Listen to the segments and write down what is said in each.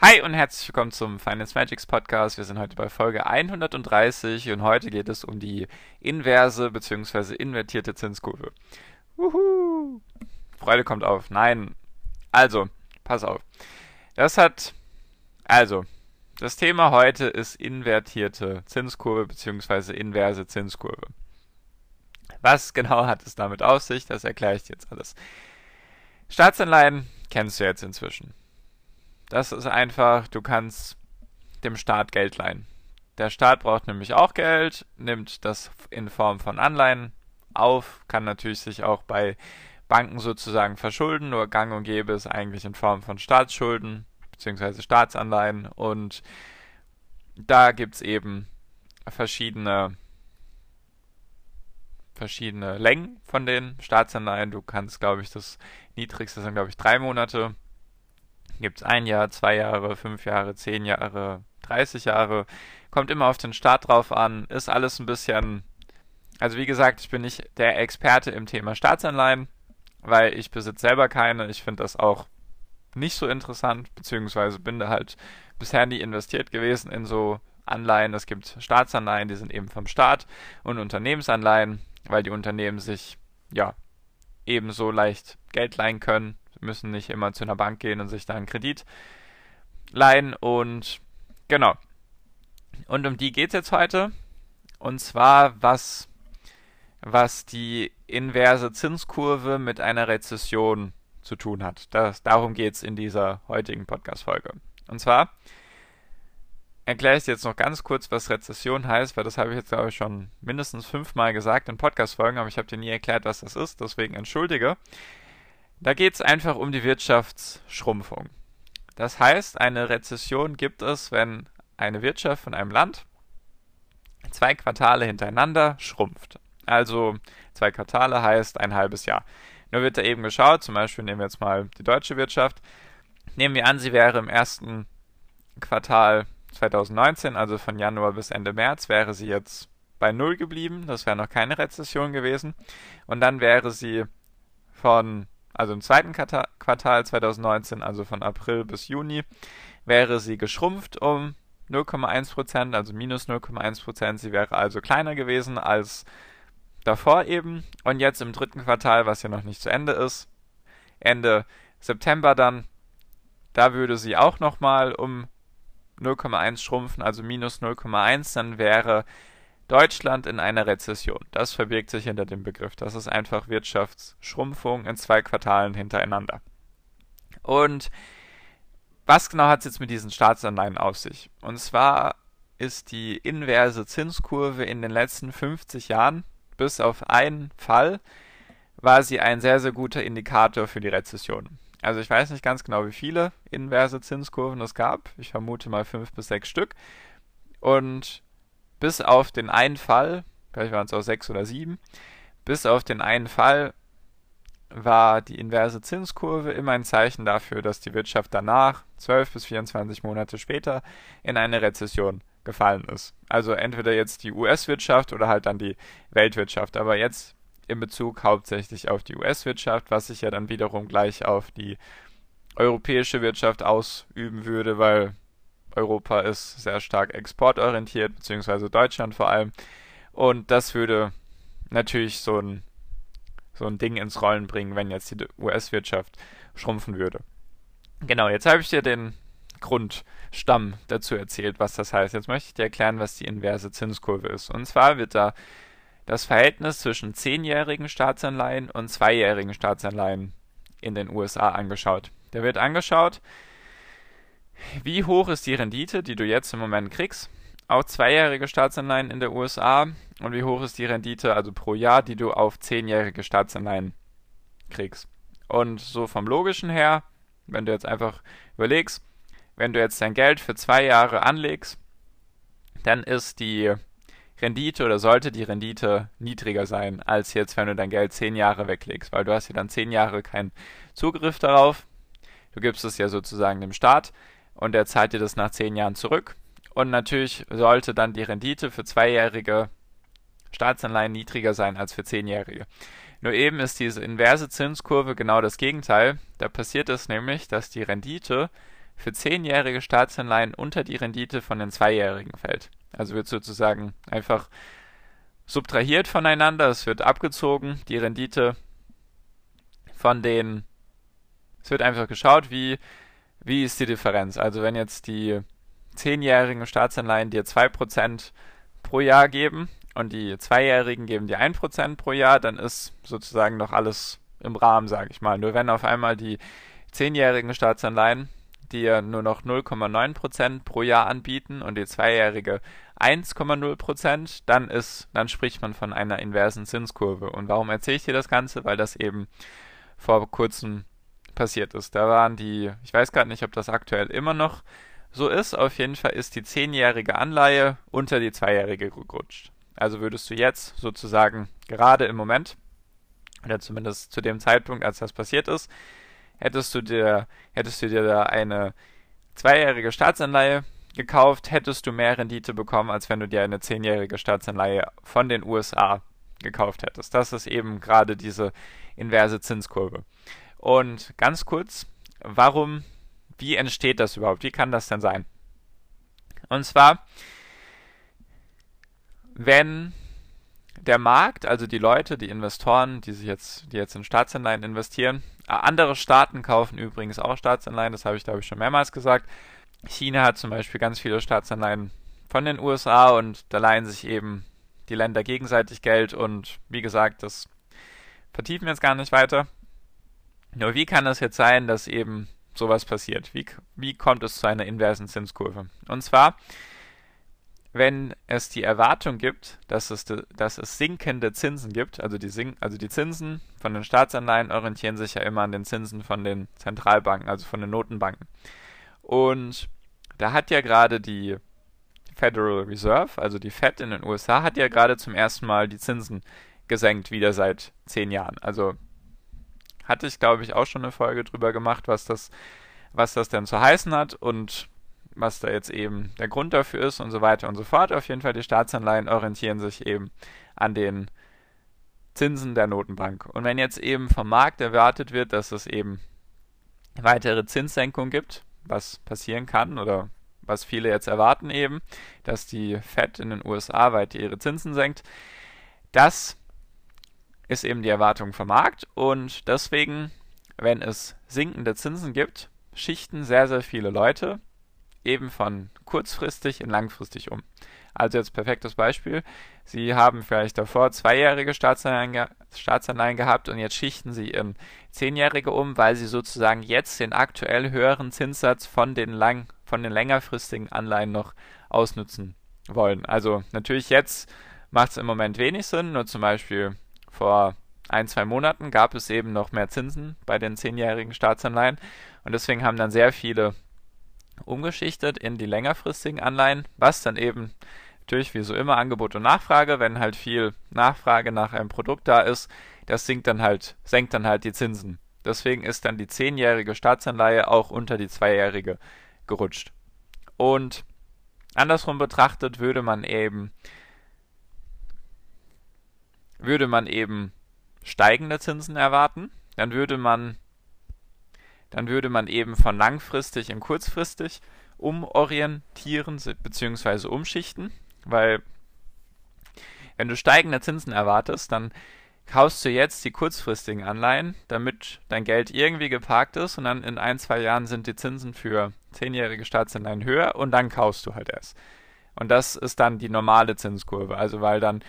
Hi und herzlich willkommen zum Finance Magics Podcast. Wir sind heute bei Folge 130 und heute geht es um die inverse bzw. invertierte Zinskurve. Wuhu! Freude kommt auf. Nein. Also, pass auf. Das hat. Also, das Thema heute ist invertierte Zinskurve bzw. inverse Zinskurve. Was genau hat es damit auf sich? Das erkläre ich dir jetzt alles. Staatsanleihen kennst du jetzt inzwischen. Das ist einfach, du kannst dem Staat Geld leihen. Der Staat braucht nämlich auch Geld, nimmt das in Form von Anleihen auf, kann natürlich sich auch bei Banken sozusagen verschulden, nur gang und gäbe ist eigentlich in Form von Staatsschulden bzw. Staatsanleihen und da gibt es eben verschiedene verschiedene Längen von den Staatsanleihen. Du kannst, glaube ich, das niedrigste sind, glaube ich, drei Monate Gibt es ein Jahr, zwei Jahre, fünf Jahre, zehn Jahre, 30 Jahre. Kommt immer auf den Start drauf an. Ist alles ein bisschen. Also wie gesagt, ich bin nicht der Experte im Thema Staatsanleihen, weil ich besitze selber keine. Ich finde das auch nicht so interessant, beziehungsweise bin da halt bisher nie investiert gewesen in so Anleihen. Es gibt Staatsanleihen, die sind eben vom Staat und Unternehmensanleihen, weil die Unternehmen sich ja ebenso leicht Geld leihen können müssen nicht immer zu einer Bank gehen und sich da einen Kredit leihen. Und genau. Und um die geht es jetzt heute. Und zwar, was, was die inverse Zinskurve mit einer Rezession zu tun hat. Das, darum geht es in dieser heutigen Podcast-Folge. Und zwar erkläre ich jetzt noch ganz kurz, was Rezession heißt, weil das habe ich jetzt, glaube ich, schon mindestens fünfmal gesagt in Podcast-Folgen, aber ich habe dir nie erklärt, was das ist, deswegen entschuldige. Da geht es einfach um die Wirtschaftsschrumpfung. Das heißt, eine Rezession gibt es, wenn eine Wirtschaft von einem Land zwei Quartale hintereinander schrumpft. Also zwei Quartale heißt ein halbes Jahr. Nur wird da eben geschaut, zum Beispiel nehmen wir jetzt mal die deutsche Wirtschaft. Nehmen wir an, sie wäre im ersten Quartal 2019, also von Januar bis Ende März, wäre sie jetzt bei Null geblieben. Das wäre noch keine Rezession gewesen. Und dann wäre sie von also im zweiten Quartal 2019, also von April bis Juni, wäre sie geschrumpft um 0,1%, also minus 0,1%. Sie wäre also kleiner gewesen als davor eben. Und jetzt im dritten Quartal, was ja noch nicht zu Ende ist, Ende September dann, da würde sie auch nochmal um 0,1 schrumpfen, also minus 0,1, dann wäre Deutschland in einer Rezession. Das verbirgt sich hinter dem Begriff. Das ist einfach Wirtschaftsschrumpfung in zwei Quartalen hintereinander. Und was genau hat es jetzt mit diesen Staatsanleihen auf sich? Und zwar ist die inverse Zinskurve in den letzten 50 Jahren, bis auf einen Fall, war sie ein sehr, sehr guter Indikator für die Rezession. Also ich weiß nicht ganz genau, wie viele inverse Zinskurven es gab. Ich vermute mal fünf bis sechs Stück. Und bis auf den einen Fall, vielleicht waren es auch sechs oder sieben, bis auf den einen Fall war die inverse Zinskurve immer ein Zeichen dafür, dass die Wirtschaft danach, 12 bis 24 Monate später, in eine Rezession gefallen ist. Also entweder jetzt die US-Wirtschaft oder halt dann die Weltwirtschaft. Aber jetzt in Bezug hauptsächlich auf die US-Wirtschaft, was sich ja dann wiederum gleich auf die europäische Wirtschaft ausüben würde, weil Europa ist sehr stark exportorientiert, beziehungsweise Deutschland vor allem. Und das würde natürlich so ein, so ein Ding ins Rollen bringen, wenn jetzt die US-Wirtschaft schrumpfen würde. Genau, jetzt habe ich dir den Grundstamm dazu erzählt, was das heißt. Jetzt möchte ich dir erklären, was die inverse Zinskurve ist. Und zwar wird da das Verhältnis zwischen zehnjährigen Staatsanleihen und zweijährigen Staatsanleihen in den USA angeschaut. Da wird angeschaut, wie hoch ist die Rendite, die du jetzt im Moment kriegst, auf zweijährige Staatsanleihen in der USA und wie hoch ist die Rendite, also pro Jahr, die du auf zehnjährige Staatsanleihen kriegst. Und so vom logischen her, wenn du jetzt einfach überlegst, wenn du jetzt dein Geld für zwei Jahre anlegst, dann ist die Rendite oder sollte die Rendite niedriger sein, als jetzt, wenn du dein Geld zehn Jahre weglegst, weil du hast ja dann zehn Jahre keinen Zugriff darauf. Du gibst es ja sozusagen dem Staat und er zahlt dir das nach zehn Jahren zurück. Und natürlich sollte dann die Rendite für zweijährige Staatsanleihen niedriger sein als für zehnjährige. Nur eben ist diese inverse Zinskurve genau das Gegenteil. Da passiert es nämlich, dass die Rendite für zehnjährige Staatsanleihen unter die Rendite von den zweijährigen fällt. Also wird sozusagen einfach subtrahiert voneinander, es wird abgezogen, die Rendite von den, es wird einfach geschaut, wie, wie ist die Differenz. Also wenn jetzt die zehnjährigen Staatsanleihen dir 2% pro Jahr geben und die zweijährigen geben dir 1% pro Jahr, dann ist sozusagen noch alles im Rahmen, sage ich mal. Nur wenn auf einmal die zehnjährigen Staatsanleihen dir nur noch 0,9% pro Jahr anbieten und die zweijährige 1,0%, dann ist, dann spricht man von einer inversen Zinskurve. Und warum erzähle ich dir das Ganze? Weil das eben vor kurzem passiert ist. Da waren die, ich weiß gerade nicht, ob das aktuell immer noch so ist. Auf jeden Fall ist die zehnjährige Anleihe unter die zweijährige gerutscht. Also würdest du jetzt sozusagen gerade im Moment, oder zumindest zu dem Zeitpunkt, als das passiert ist, hättest du dir, hättest du dir da eine zweijährige Staatsanleihe gekauft, hättest du mehr Rendite bekommen, als wenn du dir eine zehnjährige Staatsanleihe von den USA gekauft hättest. Das ist eben gerade diese inverse Zinskurve. Und ganz kurz, warum, wie entsteht das überhaupt? Wie kann das denn sein? Und zwar, wenn der Markt, also die Leute, die Investoren, die sich jetzt, die jetzt in Staatsanleihen investieren, äh, andere Staaten kaufen übrigens auch Staatsanleihen, das habe ich glaube ich schon mehrmals gesagt, China hat zum Beispiel ganz viele Staatsanleihen von den USA und da leihen sich eben die Länder gegenseitig Geld und wie gesagt, das vertiefen wir jetzt gar nicht weiter. Nur wie kann es jetzt sein, dass eben sowas passiert? Wie, wie kommt es zu einer inversen Zinskurve? Und zwar, wenn es die Erwartung gibt, dass es, dass es sinkende Zinsen gibt, also die, Sink, also die Zinsen von den Staatsanleihen orientieren sich ja immer an den Zinsen von den Zentralbanken, also von den Notenbanken. Und da hat ja gerade die Federal Reserve, also die Fed in den USA, hat ja gerade zum ersten Mal die Zinsen gesenkt, wieder seit zehn Jahren. Also hatte ich, glaube ich, auch schon eine Folge drüber gemacht, was das, was das denn zu heißen hat und was da jetzt eben der Grund dafür ist und so weiter und so fort. Auf jeden Fall, die Staatsanleihen orientieren sich eben an den Zinsen der Notenbank. Und wenn jetzt eben vom Markt erwartet wird, dass es eben weitere Zinssenkungen gibt, was passieren kann oder was viele jetzt erwarten eben, dass die Fed in den USA weiter ihre Zinsen senkt. Das ist eben die Erwartung vom Markt und deswegen, wenn es sinkende Zinsen gibt, schichten sehr, sehr viele Leute eben von kurzfristig in langfristig um. Also jetzt perfektes Beispiel. Sie haben vielleicht davor zweijährige Staatsanleihen, Staatsanleihen gehabt und jetzt schichten Sie in zehnjährige um, weil Sie sozusagen jetzt den aktuell höheren Zinssatz von den, lang von den längerfristigen Anleihen noch ausnutzen wollen. Also natürlich jetzt macht es im Moment wenig Sinn, nur zum Beispiel vor ein, zwei Monaten gab es eben noch mehr Zinsen bei den zehnjährigen Staatsanleihen und deswegen haben dann sehr viele umgeschichtet in die längerfristigen Anleihen, was dann eben natürlich wie so immer Angebot und Nachfrage, wenn halt viel Nachfrage nach einem Produkt da ist, das sinkt dann halt, senkt dann halt die Zinsen. Deswegen ist dann die zehnjährige Staatsanleihe auch unter die zweijährige gerutscht. Und andersrum betrachtet würde man eben würde man eben steigende Zinsen erwarten, dann würde man dann würde man eben von langfristig in kurzfristig umorientieren bzw. umschichten weil wenn du steigende Zinsen erwartest, dann kaufst du jetzt die kurzfristigen Anleihen, damit dein Geld irgendwie geparkt ist und dann in ein, zwei Jahren sind die Zinsen für zehnjährige Staatsanleihen höher und dann kaufst du halt erst. Und das ist dann die normale Zinskurve. Also weil dann,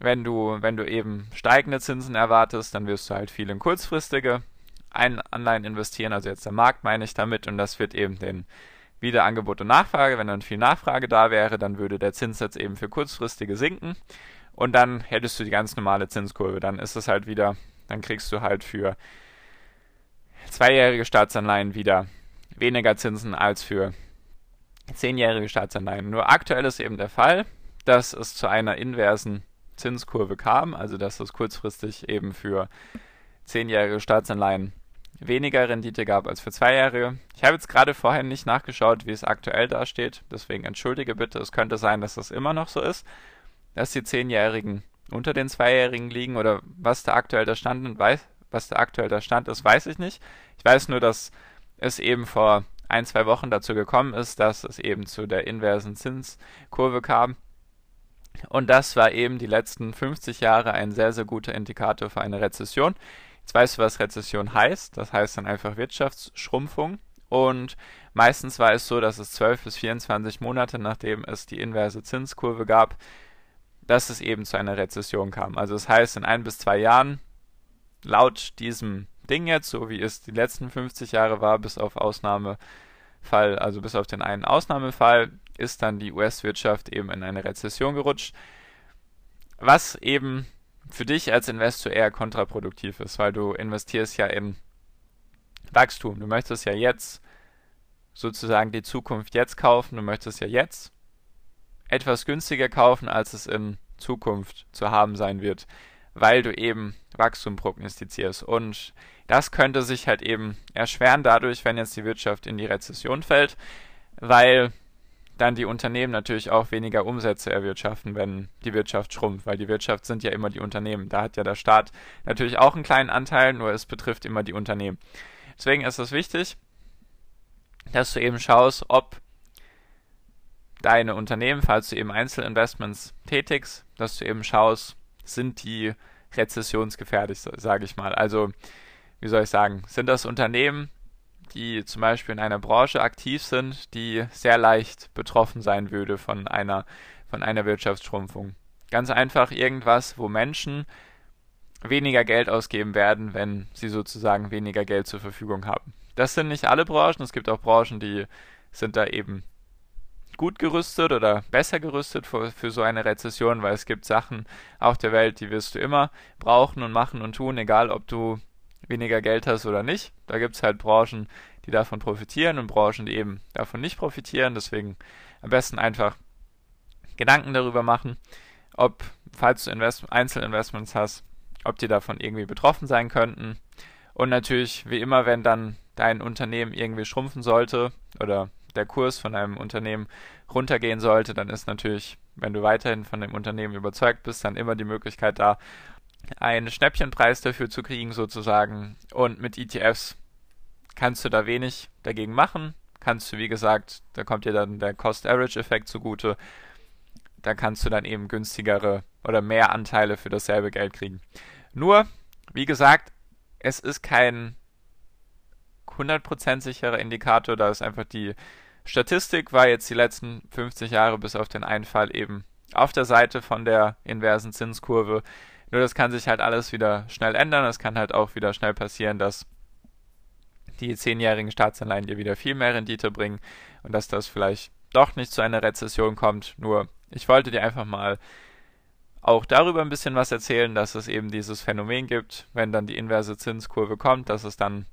wenn du, wenn du eben steigende Zinsen erwartest, dann wirst du halt viel in kurzfristige Anleihen investieren, also jetzt der Markt meine ich damit, und das wird eben den wieder Angebot und Nachfrage. Wenn dann viel Nachfrage da wäre, dann würde der Zinssatz eben für kurzfristige sinken und dann hättest du die ganz normale Zinskurve. Dann ist es halt wieder, dann kriegst du halt für zweijährige Staatsanleihen wieder weniger Zinsen als für zehnjährige Staatsanleihen. Nur aktuell ist eben der Fall, dass es zu einer inversen Zinskurve kam, also dass es kurzfristig eben für zehnjährige Staatsanleihen weniger Rendite gab als für zweijährige. Ich habe jetzt gerade vorher nicht nachgeschaut, wie es aktuell dasteht, deswegen entschuldige bitte, es könnte sein, dass das immer noch so ist, dass die zehnjährigen unter den zweijährigen liegen oder was da aktuell der Stand weiß, was da aktuell der Stand ist, weiß ich nicht. Ich weiß nur, dass es eben vor ein, zwei Wochen dazu gekommen ist, dass es eben zu der inversen Zinskurve kam. Und das war eben die letzten 50 Jahre ein sehr, sehr guter Indikator für eine Rezession. Jetzt weißt du, was Rezession heißt. Das heißt dann einfach Wirtschaftsschrumpfung. Und meistens war es so, dass es 12 bis 24 Monate, nachdem es die inverse Zinskurve gab, dass es eben zu einer Rezession kam. Also das heißt, in ein bis zwei Jahren, laut diesem Ding jetzt, so wie es die letzten 50 Jahre war, bis auf Ausnahmefall, also bis auf den einen Ausnahmefall, ist dann die US-Wirtschaft eben in eine Rezession gerutscht. Was eben für dich als Investor eher kontraproduktiv ist, weil du investierst ja in Wachstum. Du möchtest ja jetzt sozusagen die Zukunft jetzt kaufen. Du möchtest ja jetzt etwas günstiger kaufen, als es in Zukunft zu haben sein wird, weil du eben Wachstum prognostizierst. Und das könnte sich halt eben erschweren dadurch, wenn jetzt die Wirtschaft in die Rezession fällt, weil dann die Unternehmen natürlich auch weniger Umsätze erwirtschaften, wenn die Wirtschaft schrumpft, weil die Wirtschaft sind ja immer die Unternehmen. Da hat ja der Staat natürlich auch einen kleinen Anteil, nur es betrifft immer die Unternehmen. Deswegen ist es wichtig, dass du eben schaust, ob deine Unternehmen, falls du eben Einzelinvestments tätigst, dass du eben schaust, sind die rezessionsgefährdet, sage ich mal. Also, wie soll ich sagen, sind das Unternehmen, die zum Beispiel in einer Branche aktiv sind, die sehr leicht betroffen sein würde von einer, von einer Wirtschaftsschrumpfung. Ganz einfach irgendwas, wo Menschen weniger Geld ausgeben werden, wenn sie sozusagen weniger Geld zur Verfügung haben. Das sind nicht alle Branchen, es gibt auch Branchen, die sind da eben gut gerüstet oder besser gerüstet für, für so eine Rezession, weil es gibt Sachen auf der Welt, die wirst du immer brauchen und machen und tun, egal ob du weniger Geld hast oder nicht. Da gibt es halt Branchen, die davon profitieren und Branchen, die eben davon nicht profitieren. Deswegen am besten einfach Gedanken darüber machen, ob, falls du Invest Einzelinvestments hast, ob die davon irgendwie betroffen sein könnten. Und natürlich, wie immer, wenn dann dein Unternehmen irgendwie schrumpfen sollte oder der Kurs von einem Unternehmen runtergehen sollte, dann ist natürlich, wenn du weiterhin von dem Unternehmen überzeugt bist, dann immer die Möglichkeit da, einen Schnäppchenpreis dafür zu kriegen sozusagen. Und mit ETFs kannst du da wenig dagegen machen. Kannst du, wie gesagt, da kommt dir dann der Cost-Average-Effekt zugute. Da kannst du dann eben günstigere oder mehr Anteile für dasselbe Geld kriegen. Nur, wie gesagt, es ist kein 100% sicherer Indikator, da ist einfach die Statistik war jetzt die letzten 50 Jahre bis auf den Einfall eben auf der Seite von der inversen Zinskurve. Nur das kann sich halt alles wieder schnell ändern. Es kann halt auch wieder schnell passieren, dass die zehnjährigen Staatsanleihen dir wieder viel mehr Rendite bringen und dass das vielleicht doch nicht zu einer Rezession kommt. Nur ich wollte dir einfach mal auch darüber ein bisschen was erzählen, dass es eben dieses Phänomen gibt, wenn dann die inverse Zinskurve kommt, dass es dann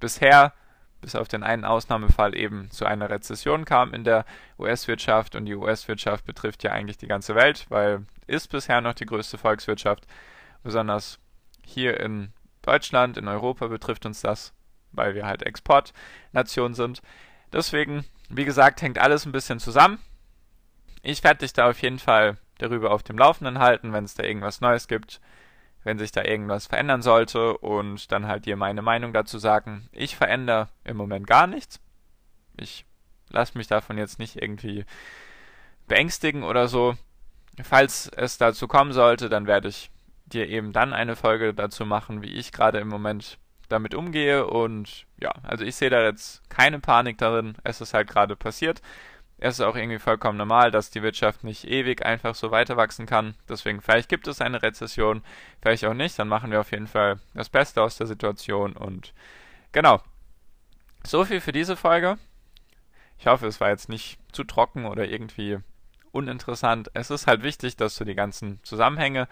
bisher bis auf den einen Ausnahmefall eben zu einer Rezession kam in der US-Wirtschaft und die US-Wirtschaft betrifft ja eigentlich die ganze Welt, weil ist bisher noch die größte Volkswirtschaft. Besonders hier in Deutschland, in Europa betrifft uns das, weil wir halt Exportnation sind. Deswegen, wie gesagt, hängt alles ein bisschen zusammen. Ich werde dich da auf jeden Fall darüber auf dem Laufenden halten, wenn es da irgendwas Neues gibt wenn sich da irgendwas verändern sollte und dann halt dir meine Meinung dazu sagen. Ich verändere im Moment gar nichts. Ich lasse mich davon jetzt nicht irgendwie beängstigen oder so. Falls es dazu kommen sollte, dann werde ich dir eben dann eine Folge dazu machen, wie ich gerade im Moment damit umgehe und ja, also ich sehe da jetzt keine Panik darin. Es ist halt gerade passiert es ist auch irgendwie vollkommen normal, dass die Wirtschaft nicht ewig einfach so weiter wachsen kann. Deswegen, vielleicht gibt es eine Rezession, vielleicht auch nicht. Dann machen wir auf jeden Fall das Beste aus der Situation. Und genau. So viel für diese Folge. Ich hoffe, es war jetzt nicht zu trocken oder irgendwie uninteressant. Es ist halt wichtig, dass du die ganzen Zusammenhänge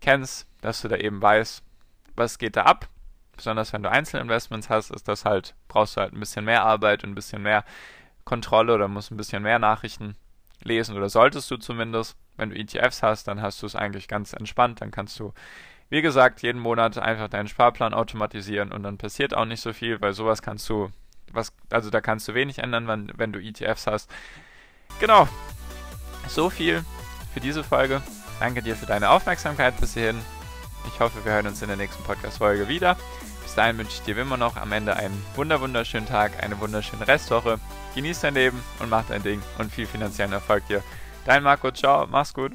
kennst, dass du da eben weißt, was geht da ab. Besonders wenn du Einzelinvestments hast, ist das halt, brauchst du halt ein bisschen mehr Arbeit und ein bisschen mehr Kontrolle oder musst ein bisschen mehr Nachrichten lesen oder solltest du zumindest. Wenn du ETFs hast, dann hast du es eigentlich ganz entspannt. Dann kannst du, wie gesagt, jeden Monat einfach deinen Sparplan automatisieren und dann passiert auch nicht so viel, weil sowas kannst du, was, also da kannst du wenig ändern, wenn, wenn du ETFs hast. Genau. So viel für diese Folge. Danke dir für deine Aufmerksamkeit bis hierhin. Ich hoffe, wir hören uns in der nächsten Podcast-Folge wieder. Bis dahin wünsche ich dir wie immer noch am Ende einen wunder wunderschönen Tag, eine wunderschöne Restwoche. Genieß dein Leben und mach dein Ding und viel finanziellen Erfolg dir. Dein Marco, ciao, mach's gut.